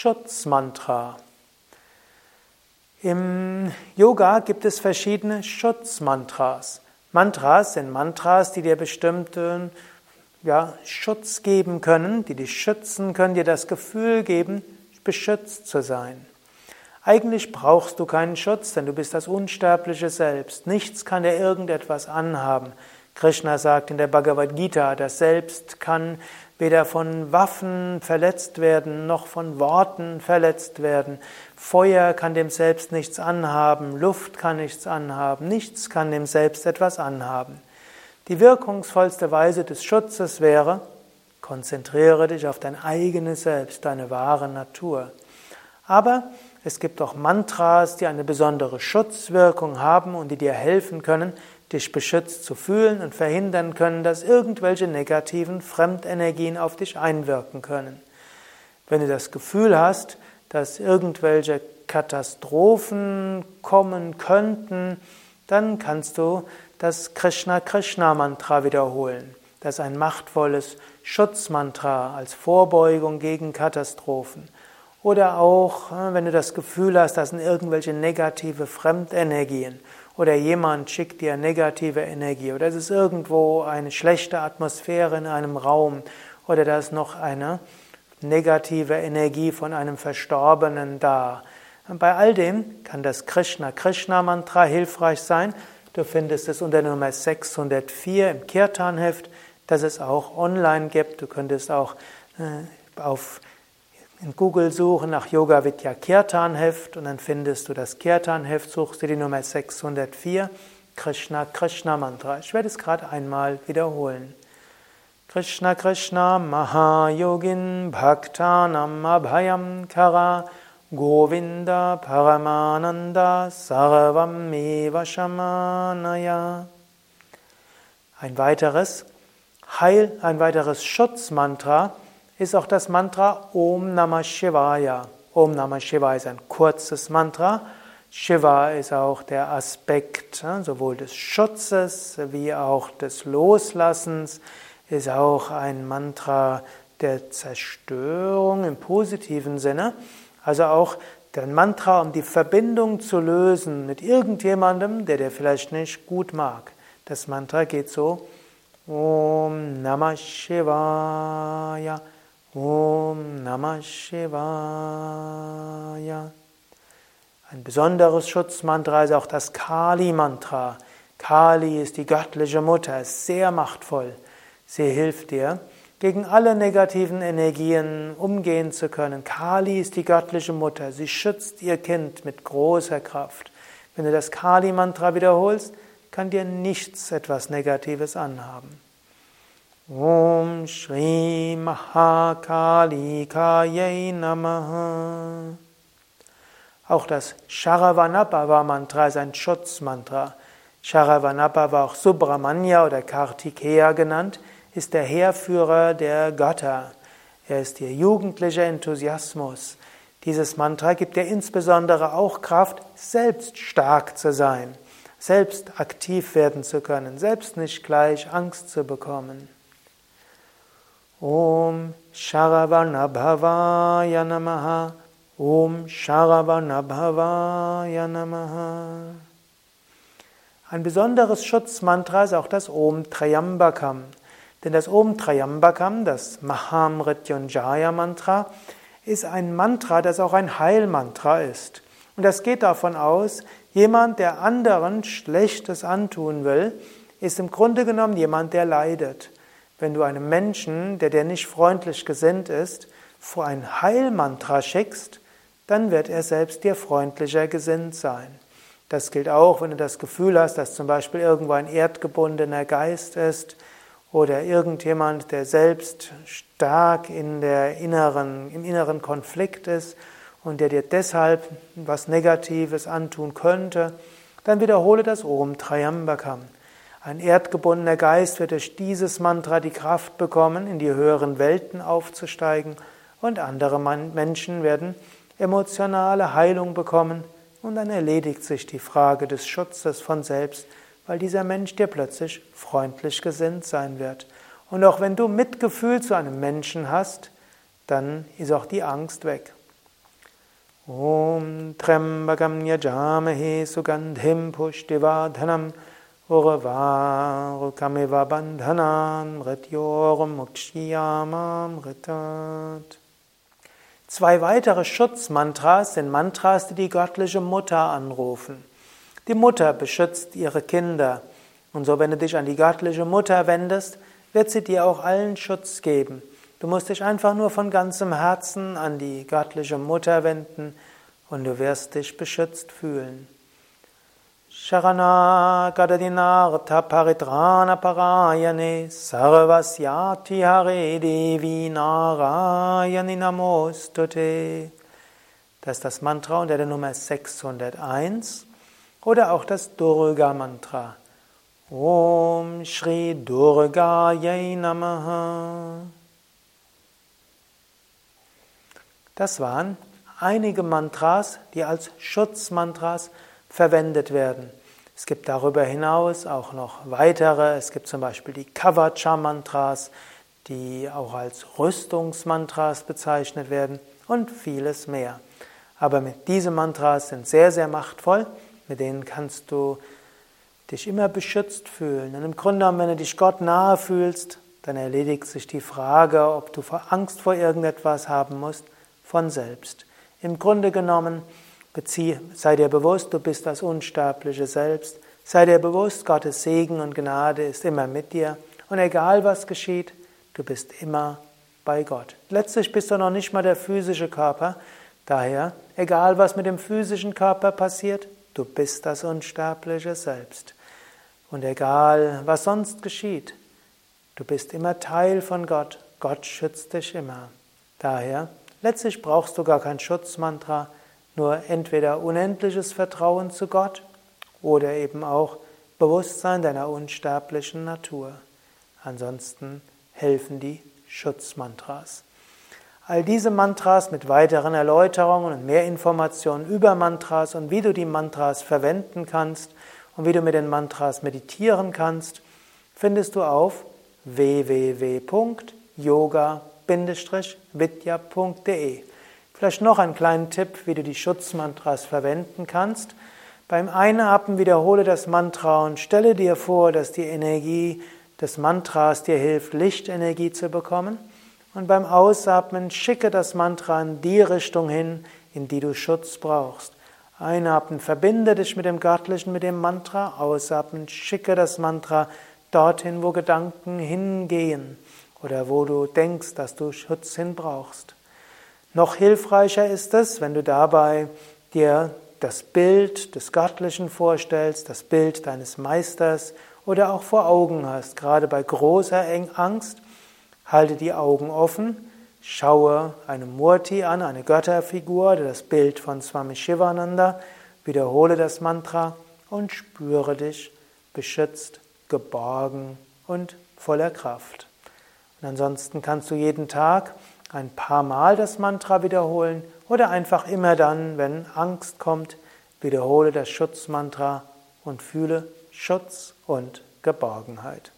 Schutzmantra. Im Yoga gibt es verschiedene Schutzmantras. Mantras sind Mantras, die dir bestimmten ja, Schutz geben können, die dich schützen können, dir das Gefühl geben, beschützt zu sein. Eigentlich brauchst du keinen Schutz, denn du bist das unsterbliche Selbst. Nichts kann dir irgendetwas anhaben. Krishna sagt in der Bhagavad Gita, das Selbst kann weder von Waffen verletzt werden, noch von Worten verletzt werden. Feuer kann dem Selbst nichts anhaben, Luft kann nichts anhaben, nichts kann dem Selbst etwas anhaben. Die wirkungsvollste Weise des Schutzes wäre, konzentriere dich auf dein eigenes Selbst, deine wahre Natur. Aber es gibt auch Mantras, die eine besondere Schutzwirkung haben und die dir helfen können, dich beschützt zu fühlen und verhindern können, dass irgendwelche negativen Fremdenergien auf dich einwirken können. Wenn du das Gefühl hast, dass irgendwelche Katastrophen kommen könnten, dann kannst du das Krishna Krishna Mantra wiederholen. Das ist ein machtvolles Schutzmantra als Vorbeugung gegen Katastrophen. Oder auch, äh, wenn du das Gefühl hast, das sind irgendwelche negative Fremdenergien oder jemand schickt dir negative Energie oder es ist irgendwo eine schlechte Atmosphäre in einem Raum oder da ist noch eine negative Energie von einem Verstorbenen da. Und bei all dem kann das Krishna Krishna Mantra hilfreich sein. Du findest es unter Nummer 604 im Kirtan-Heft, das es auch online gibt. Du könntest auch äh, auf in Google suchen nach Yoga Vidya Kirtan Heft und dann findest du das Kirtan Heft, suchst du die Nummer 604, Krishna Krishna Mantra. Ich werde es gerade einmal wiederholen. Krishna Krishna Mahayogin Bhaktanam Abhayam Kara Govinda Paramananda Sarvam Shamanaya. Ein weiteres Heil, ein weiteres Schutzmantra ist auch das Mantra Om Namah Shivaya. Om Namah Shivaya ist ein kurzes Mantra. Shiva ist auch der Aspekt sowohl des Schutzes wie auch des Loslassens, ist auch ein Mantra der Zerstörung im positiven Sinne. Also auch der Mantra, um die Verbindung zu lösen mit irgendjemandem, der dir vielleicht nicht gut mag. Das Mantra geht so: Om Namah Shivaya. Om Namah Shivaya. Ein besonderes Schutzmantra ist auch das Kali-Mantra. Kali ist die göttliche Mutter, ist sehr machtvoll. Sie hilft dir, gegen alle negativen Energien umgehen zu können. Kali ist die göttliche Mutter. Sie schützt ihr Kind mit großer Kraft. Wenn du das Kali-Mantra wiederholst, kann dir nichts etwas Negatives anhaben. Om Shri Mahakalikaye Namaha. Auch das Sharavanabhava Mantra ist ein Schutzmantra. Sharavanabhava, auch Subramanya oder Kartikeya genannt, ist der Heerführer der Götter. Er ist ihr jugendlicher Enthusiasmus. Dieses Mantra gibt dir insbesondere auch Kraft, selbst stark zu sein, selbst aktiv werden zu können, selbst nicht gleich Angst zu bekommen. Om Sharavanabhavaya Namaha. Om Sharavanabhavaya Namaha. Ein besonderes Schutzmantra ist auch das Om Trayambakam. Denn das Om Trayambakam, das Mahamrityunjaya Mantra, ist ein Mantra, das auch ein Heilmantra ist. Und das geht davon aus, jemand, der anderen Schlechtes antun will, ist im Grunde genommen jemand, der leidet. Wenn du einem Menschen, der dir nicht freundlich gesinnt ist, vor ein Heilmantra schickst, dann wird er selbst dir freundlicher gesinnt sein. Das gilt auch, wenn du das Gefühl hast, dass zum Beispiel irgendwo ein erdgebundener Geist ist oder irgendjemand, der selbst stark in der inneren, im inneren Konflikt ist und der dir deshalb was Negatives antun könnte, dann wiederhole das Om Trayambakam. Ein erdgebundener Geist wird durch dieses Mantra die Kraft bekommen, in die höheren Welten aufzusteigen und andere Menschen werden emotionale Heilung bekommen und dann erledigt sich die Frage des Schutzes von selbst, weil dieser Mensch dir plötzlich freundlich gesinnt sein wird. Und auch wenn du Mitgefühl zu einem Menschen hast, dann ist auch die Angst weg. Om Trembakam Yajamahe Sugandhim Pushtivardhanam Urvarukamiva Bandhanam Rityorum Mukshiyamam Ritat. Zwei weitere Schutzmantras sind Mantras, die die göttliche Mutter anrufen. Die Mutter beschützt ihre Kinder. Und so, wenn du dich an die göttliche Mutter wendest, wird sie dir auch allen Schutz geben. Du musst dich einfach nur von ganzem Herzen an die göttliche Mutter wenden und du wirst dich beschützt fühlen. Sharana Gadadinartha Paritrana Parayane Sarvasyati Hare Devi Narayani Namostute. Das ist das Mantra unter der Nummer 601 oder auch das Durga Mantra. Om Shri Durga Yai Namaha. Das waren einige Mantras, die als Schutzmantras verwendet werden. Es gibt darüber hinaus auch noch weitere. Es gibt zum Beispiel die Kavacha-Mantras, die auch als Rüstungsmantras bezeichnet werden und vieles mehr. Aber diese Mantras sind sehr, sehr machtvoll. Mit denen kannst du dich immer beschützt fühlen. Und im Grunde genommen, wenn du dich Gott nahe fühlst, dann erledigt sich die Frage, ob du Angst vor irgendetwas haben musst, von selbst. Im Grunde genommen, bezieh, sei dir bewusst, du bist das unsterbliche Selbst. Sei dir bewusst, Gottes Segen und Gnade ist immer mit dir. Und egal was geschieht, du bist immer bei Gott. Letztlich bist du noch nicht mal der physische Körper. Daher, egal was mit dem physischen Körper passiert, du bist das unsterbliche Selbst. Und egal, was sonst geschieht, du bist immer Teil von Gott. Gott schützt dich immer. Daher, letztlich brauchst du gar kein Schutzmantra, nur entweder unendliches Vertrauen zu Gott oder eben auch Bewusstsein deiner unsterblichen Natur. Ansonsten helfen die Schutzmantras. All diese Mantras mit weiteren Erläuterungen und mehr Informationen über Mantras und wie du die Mantras verwenden kannst und wie du mit den Mantras meditieren kannst, findest du auf www.yoga-vidya.de. Vielleicht noch einen kleinen Tipp, wie du die Schutzmantras verwenden kannst. Beim Einatmen wiederhole das Mantra und stelle dir vor, dass die Energie des Mantras dir hilft, Lichtenergie zu bekommen. Und beim Ausatmen schicke das Mantra in die Richtung hin, in die du Schutz brauchst. Einatmen, verbinde dich mit dem Göttlichen, mit dem Mantra. Ausatmen, schicke das Mantra dorthin, wo Gedanken hingehen oder wo du denkst, dass du Schutz hin brauchst. Noch hilfreicher ist es, wenn du dabei dir das Bild des Göttlichen vorstellst, das Bild deines Meisters oder auch vor Augen hast. Gerade bei großer Angst, halte die Augen offen Schaue eine Murti an, eine Götterfigur, das Bild von Swami Shivananda, wiederhole das Mantra und spüre dich beschützt, geborgen und voller Kraft. Und ansonsten kannst du jeden Tag ein paar Mal das Mantra wiederholen oder einfach immer dann, wenn Angst kommt, wiederhole das Schutzmantra und fühle Schutz und Geborgenheit.